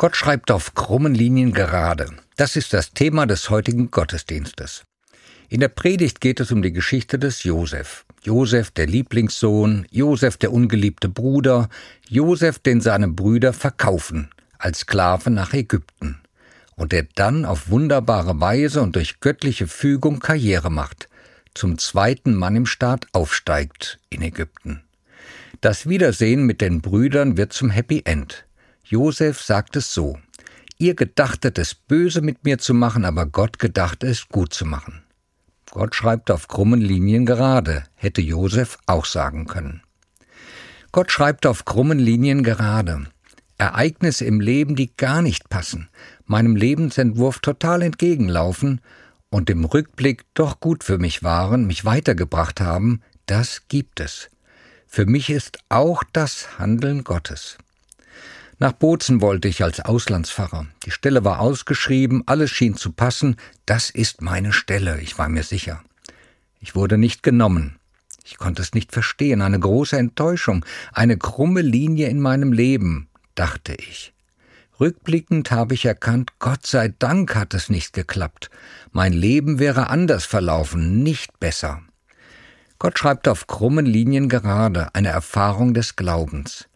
Gott schreibt auf krummen Linien gerade. Das ist das Thema des heutigen Gottesdienstes. In der Predigt geht es um die Geschichte des Josef. Josef, der Lieblingssohn, Josef, der ungeliebte Bruder, Josef, den seine Brüder verkaufen, als Sklave nach Ägypten. Und der dann auf wunderbare Weise und durch göttliche Fügung Karriere macht, zum zweiten Mann im Staat aufsteigt in Ägypten. Das Wiedersehen mit den Brüdern wird zum Happy End. Josef sagt es so. Ihr gedachtet es böse mit mir zu machen, aber Gott gedachte es gut zu machen. Gott schreibt auf krummen Linien gerade, hätte Josef auch sagen können. Gott schreibt auf krummen Linien gerade. Ereignisse im Leben, die gar nicht passen, meinem Lebensentwurf total entgegenlaufen und im Rückblick doch gut für mich waren, mich weitergebracht haben, das gibt es. Für mich ist auch das Handeln Gottes. Nach Bozen wollte ich als Auslandspfarrer. Die Stelle war ausgeschrieben, alles schien zu passen. Das ist meine Stelle, ich war mir sicher. Ich wurde nicht genommen. Ich konnte es nicht verstehen, eine große Enttäuschung, eine krumme Linie in meinem Leben, dachte ich. Rückblickend habe ich erkannt, Gott sei Dank hat es nicht geklappt. Mein Leben wäre anders verlaufen, nicht besser. Gott schreibt auf krummen Linien gerade eine Erfahrung des Glaubens.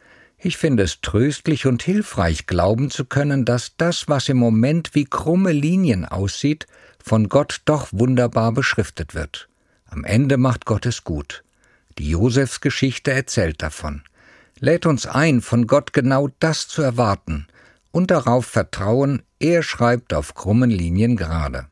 Ich finde es tröstlich und hilfreich, glauben zu können, dass das, was im Moment wie krumme Linien aussieht, von Gott doch wunderbar beschriftet wird. Am Ende macht Gott es gut. Die Josefsgeschichte erzählt davon. Lädt uns ein, von Gott genau das zu erwarten und darauf vertrauen, er schreibt auf krummen Linien gerade.